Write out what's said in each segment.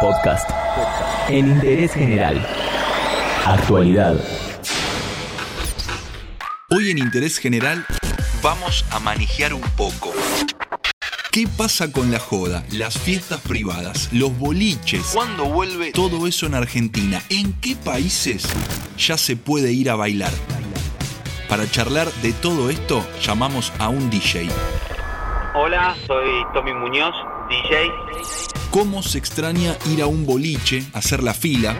Podcast. En interés general. Actualidad. Hoy en Interés General vamos a manejar un poco. ¿Qué pasa con la joda, las fiestas privadas, los boliches? ¿Cuándo vuelve todo eso en Argentina? ¿En qué países ya se puede ir a bailar? Para charlar de todo esto, llamamos a un DJ. Hola, soy Tommy Muñoz, DJ. ¿Cómo se extraña ir a un boliche, hacer la fila?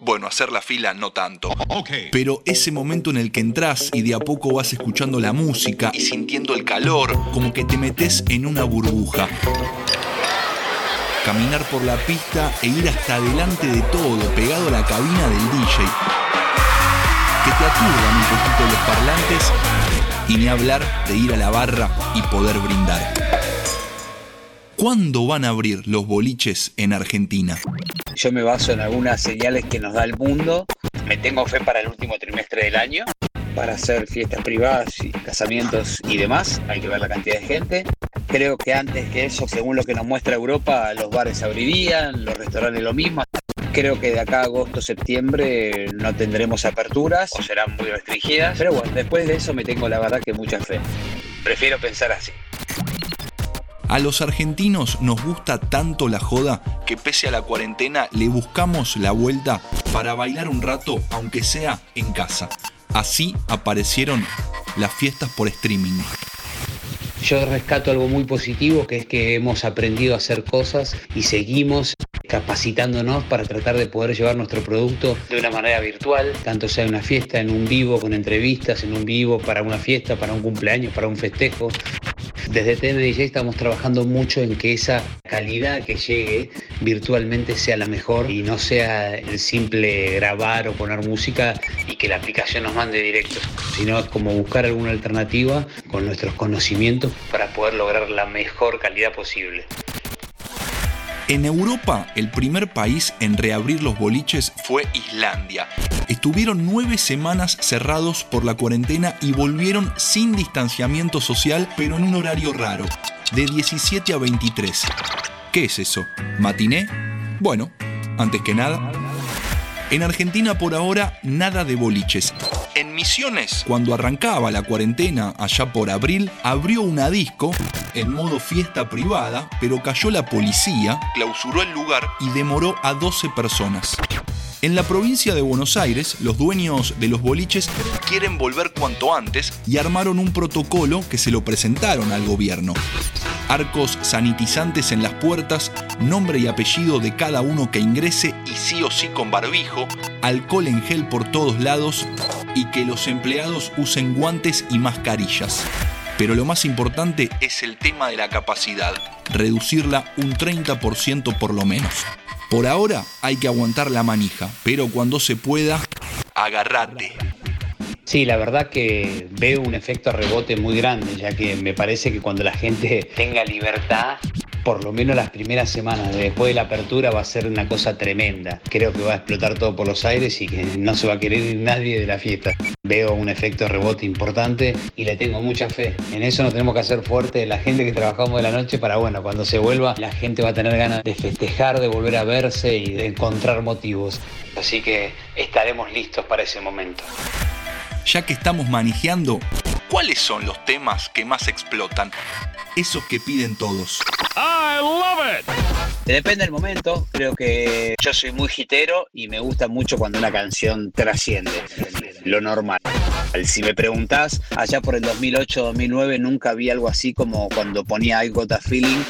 Bueno, hacer la fila no tanto. Pero ese momento en el que entras y de a poco vas escuchando la música y sintiendo el calor, como que te metes en una burbuja. Caminar por la pista e ir hasta adelante de todo, pegado a la cabina del DJ. Que te aturdan un poquito los parlantes y ni hablar de ir a la barra y poder brindar. ¿Cuándo van a abrir los boliches en Argentina? Yo me baso en algunas señales que nos da el mundo. Me tengo fe para el último trimestre del año, para hacer fiestas privadas y casamientos y demás. Hay que ver la cantidad de gente. Creo que antes que eso, según lo que nos muestra Europa, los bares abrirían, los restaurantes lo mismo. Creo que de acá a agosto, septiembre no tendremos aperturas o serán muy restringidas. Pero bueno, después de eso me tengo la verdad que mucha fe. Prefiero pensar así. A los argentinos nos gusta tanto la joda que pese a la cuarentena le buscamos la vuelta para bailar un rato, aunque sea en casa. Así aparecieron las fiestas por streaming. Yo rescato algo muy positivo, que es que hemos aprendido a hacer cosas y seguimos capacitándonos para tratar de poder llevar nuestro producto de una manera virtual, tanto sea en una fiesta, en un vivo, con entrevistas, en un vivo, para una fiesta, para un cumpleaños, para un festejo. Desde TMDJ estamos trabajando mucho en que esa calidad que llegue virtualmente sea la mejor y no sea el simple grabar o poner música y que la aplicación nos mande directo, sino como buscar alguna alternativa con nuestros conocimientos para poder lograr la mejor calidad posible. En Europa, el primer país en reabrir los boliches fue Islandia. Estuvieron nueve semanas cerrados por la cuarentena y volvieron sin distanciamiento social, pero en un horario raro, de 17 a 23. ¿Qué es eso? ¿Matiné? Bueno, antes que nada. En Argentina por ahora nada de boliches. En Misiones, cuando arrancaba la cuarentena allá por abril, abrió una disco en modo fiesta privada, pero cayó la policía, clausuró el lugar y demoró a 12 personas. En la provincia de Buenos Aires, los dueños de los boliches quieren volver cuanto antes y armaron un protocolo que se lo presentaron al gobierno. Arcos sanitizantes en las puertas, nombre y apellido de cada uno que ingrese y sí o sí con barbijo, alcohol en gel por todos lados y que los empleados usen guantes y mascarillas. Pero lo más importante es el tema de la capacidad, reducirla un 30% por lo menos. Por ahora hay que aguantar la manija, pero cuando se pueda, agarrate. Sí, la verdad que veo un efecto rebote muy grande, ya que me parece que cuando la gente tenga libertad, por lo menos las primeras semanas después de la apertura va a ser una cosa tremenda. Creo que va a explotar todo por los aires y que no se va a querer nadie de la fiesta. Veo un efecto rebote importante y le tengo mucha fe. En eso nos tenemos que hacer fuerte la gente que trabajamos de la noche para, bueno, cuando se vuelva, la gente va a tener ganas de festejar, de volver a verse y de encontrar motivos. Así que estaremos listos para ese momento ya que estamos manejando, ¿cuáles son los temas que más explotan? Esos que piden todos. Depende del momento, creo que yo soy muy hitero y me gusta mucho cuando una canción trasciende lo normal. Si me preguntás, allá por el 2008-2009 nunca vi algo así como cuando ponía I Got a Feeling.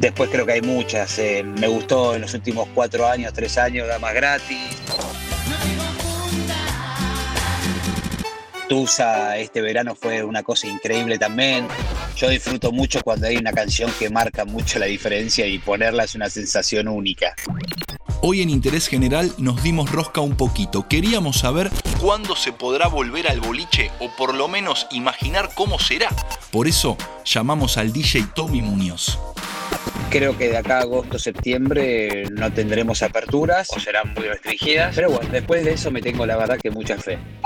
Después creo que hay muchas. Eh, me gustó en los últimos cuatro años, tres años, Damas Gratis. Tusa este verano fue una cosa increíble también. Yo disfruto mucho cuando hay una canción que marca mucho la diferencia y ponerla es una sensación única. Hoy en Interés General nos dimos rosca un poquito. Queríamos saber cuándo se podrá volver al boliche o por lo menos imaginar cómo será. Por eso llamamos al DJ Tommy Muñoz. Creo que de acá a agosto, septiembre no tendremos aperturas o serán muy restringidas. Pero bueno, después de eso me tengo la verdad que mucha fe.